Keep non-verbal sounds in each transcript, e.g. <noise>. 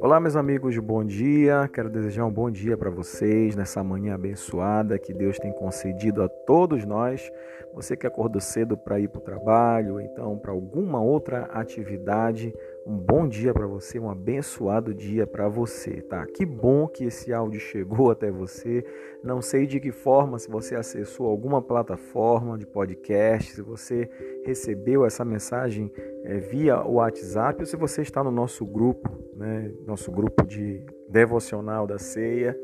Olá, meus amigos, bom dia. Quero desejar um bom dia para vocês nessa manhã abençoada que Deus tem concedido a todos nós. Você que acordou cedo para ir para o trabalho, ou então para alguma outra atividade, um bom dia para você, um abençoado dia para você, tá? Que bom que esse áudio chegou <laughs> até você. Não sei de que forma, se você acessou alguma plataforma de podcast, se você recebeu essa mensagem é, via o WhatsApp ou se você está no nosso grupo, né? Nosso grupo de devocional da ceia.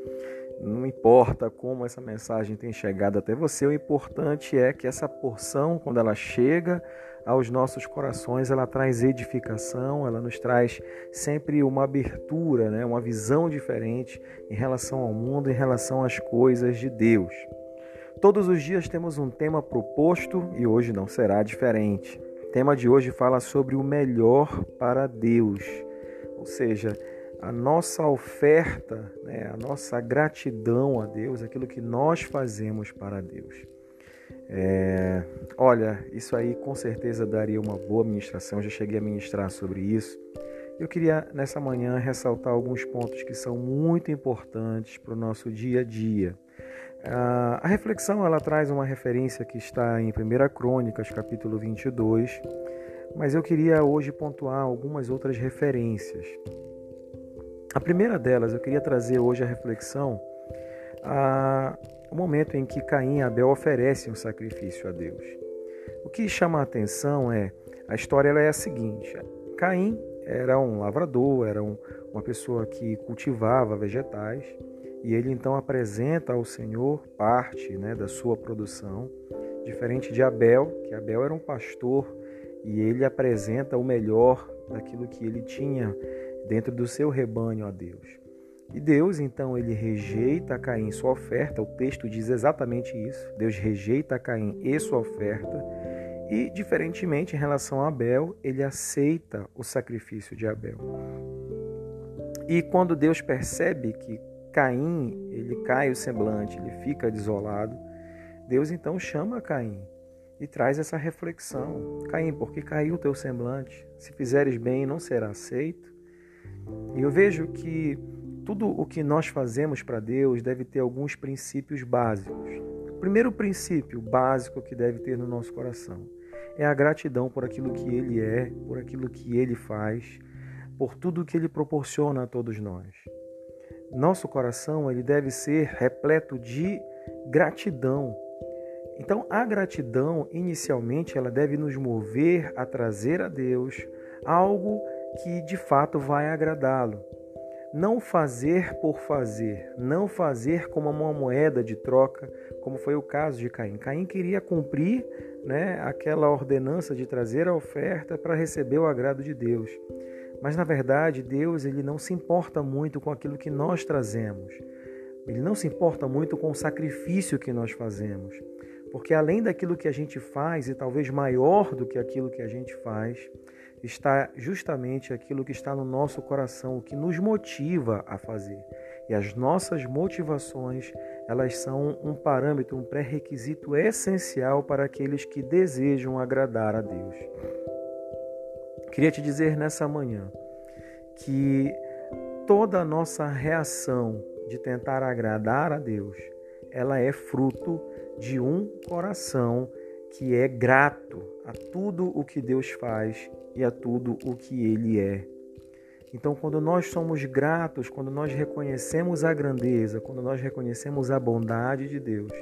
Não importa como essa mensagem tem chegado até você, o importante é que essa porção, quando ela chega aos nossos corações, ela traz edificação, ela nos traz sempre uma abertura, né? uma visão diferente em relação ao mundo, em relação às coisas de Deus. Todos os dias temos um tema proposto e hoje não será diferente. O tema de hoje fala sobre o melhor para Deus, ou seja, a nossa oferta, né, a nossa gratidão a Deus, aquilo que nós fazemos para Deus. É, olha, isso aí com certeza daria uma boa ministração, já cheguei a ministrar sobre isso. Eu queria nessa manhã ressaltar alguns pontos que são muito importantes para o nosso dia a dia. A reflexão ela traz uma referência que está em 1 Crônicas, capítulo 22, mas eu queria hoje pontuar algumas outras referências. A primeira delas, eu queria trazer hoje a reflexão a o momento em que Caim e Abel oferecem um sacrifício a Deus. O que chama a atenção é a história é a seguinte: Caim era um lavrador, era um, uma pessoa que cultivava vegetais e ele então apresenta ao Senhor parte né, da sua produção, diferente de Abel, que Abel era um pastor e ele apresenta o melhor daquilo que ele tinha dentro do seu rebanho a Deus. E Deus, então, ele rejeita Caim sua oferta. O texto diz exatamente isso. Deus rejeita Caim e sua oferta. E, diferentemente em relação a Abel, ele aceita o sacrifício de Abel. E quando Deus percebe que Caim, ele cai o semblante, ele fica desolado, Deus então chama Caim e traz essa reflexão. Caim, por que caiu o teu semblante? Se fizeres bem, não será aceito. E eu vejo que tudo o que nós fazemos para Deus deve ter alguns princípios básicos. O primeiro princípio básico que deve ter no nosso coração é a gratidão por aquilo que Ele é, por aquilo que Ele faz, por tudo que Ele proporciona a todos nós. Nosso coração ele deve ser repleto de gratidão. Então, a gratidão, inicialmente, ela deve nos mover a trazer a Deus algo que de fato vai agradá-lo. Não fazer por fazer, não fazer como uma moeda de troca, como foi o caso de Caim. Caim queria cumprir né, aquela ordenança de trazer a oferta para receber o agrado de Deus. Mas na verdade, Deus ele não se importa muito com aquilo que nós trazemos. Ele não se importa muito com o sacrifício que nós fazemos. Porque além daquilo que a gente faz, e talvez maior do que aquilo que a gente faz, está justamente aquilo que está no nosso coração, o que nos motiva a fazer. E as nossas motivações, elas são um parâmetro, um pré-requisito essencial para aqueles que desejam agradar a Deus. Queria te dizer nessa manhã que toda a nossa reação de tentar agradar a Deus, ela é fruto de um coração que é grato a tudo o que Deus faz e a tudo o que Ele é. Então, quando nós somos gratos, quando nós reconhecemos a grandeza, quando nós reconhecemos a bondade de Deus,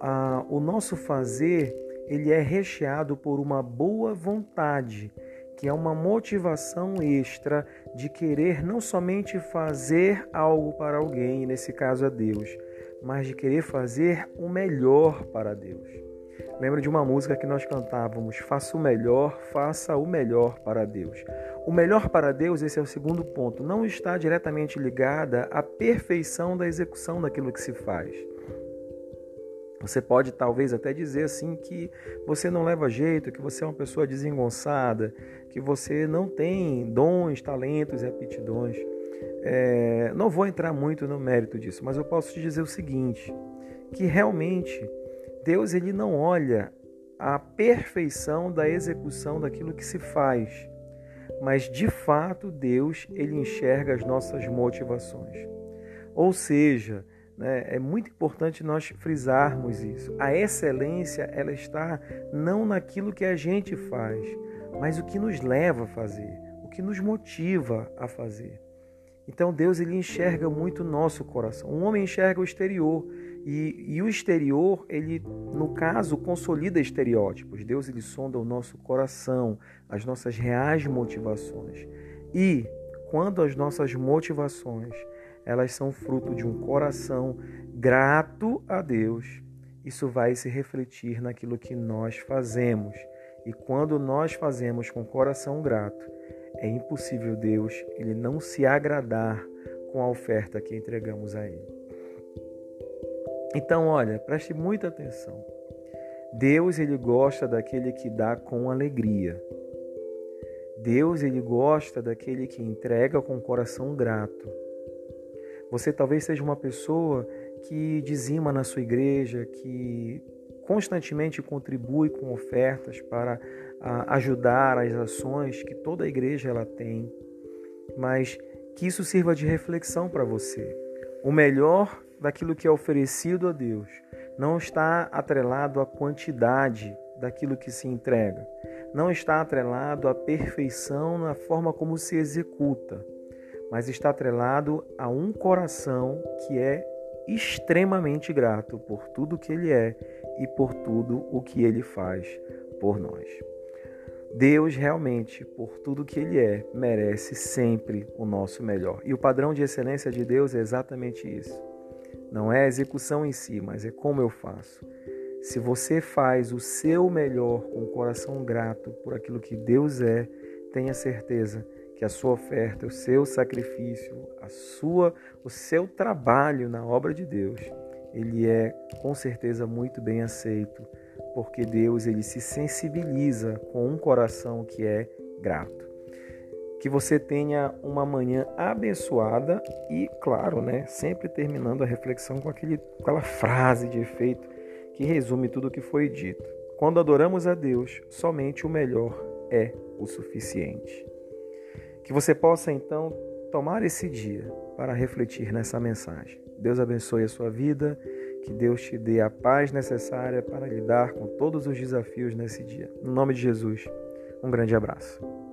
a, o nosso fazer ele é recheado por uma boa vontade, que é uma motivação extra de querer não somente fazer algo para alguém, nesse caso a Deus, mas de querer fazer o melhor para Deus. Lembro de uma música que nós cantávamos: Faça o melhor, faça o melhor para Deus. O melhor para Deus, esse é o segundo ponto, não está diretamente ligada à perfeição da execução daquilo que se faz. Você pode talvez até dizer assim que você não leva jeito, que você é uma pessoa desengonçada, que você não tem dons, talentos e aptidões. É, não vou entrar muito no mérito disso, mas eu posso te dizer o seguinte: que realmente Deus ele não olha a perfeição da execução daquilo que se faz, mas de fato Deus ele enxerga as nossas motivações. Ou seja, né, é muito importante nós frisarmos isso. A excelência ela está não naquilo que a gente faz, mas o que nos leva a fazer, o que nos motiva a fazer. Então Deus ele enxerga muito o nosso coração. Um homem enxerga o exterior e, e, o exterior ele, no caso, consolida estereótipos. Deus ele sonda o nosso coração, as nossas reais motivações. E quando as nossas motivações elas são fruto de um coração grato a Deus, isso vai se refletir naquilo que nós fazemos. E quando nós fazemos com coração grato, é impossível Deus ele não se agradar com a oferta que entregamos a ele. Então, olha, preste muita atenção. Deus ele gosta daquele que dá com alegria. Deus ele gosta daquele que entrega com coração grato. Você talvez seja uma pessoa que dizima na sua igreja, que constantemente contribui com ofertas para ajudar as ações que toda a igreja ela tem, mas que isso sirva de reflexão para você. O melhor daquilo que é oferecido a Deus não está atrelado à quantidade daquilo que se entrega, não está atrelado à perfeição na forma como se executa, mas está atrelado a um coração que é extremamente grato por tudo que ele é e por tudo o que ele faz por nós. Deus realmente, por tudo que ele é, merece sempre o nosso melhor. E o padrão de excelência de Deus é exatamente isso. Não é a execução em si, mas é como eu faço. Se você faz o seu melhor com o coração grato por aquilo que Deus é, tenha certeza que a sua oferta, o seu sacrifício, a sua, o seu trabalho na obra de Deus, ele é com certeza muito bem aceito, porque Deus ele se sensibiliza com um coração que é grato. Que você tenha uma manhã abençoada e, claro, né, sempre terminando a reflexão com aquele, aquela frase de efeito que resume tudo o que foi dito. Quando adoramos a Deus, somente o melhor é o suficiente. Que você possa então tomar esse dia para refletir nessa mensagem. Deus abençoe a sua vida, que Deus te dê a paz necessária para lidar com todos os desafios nesse dia. No nome de Jesus, um grande abraço.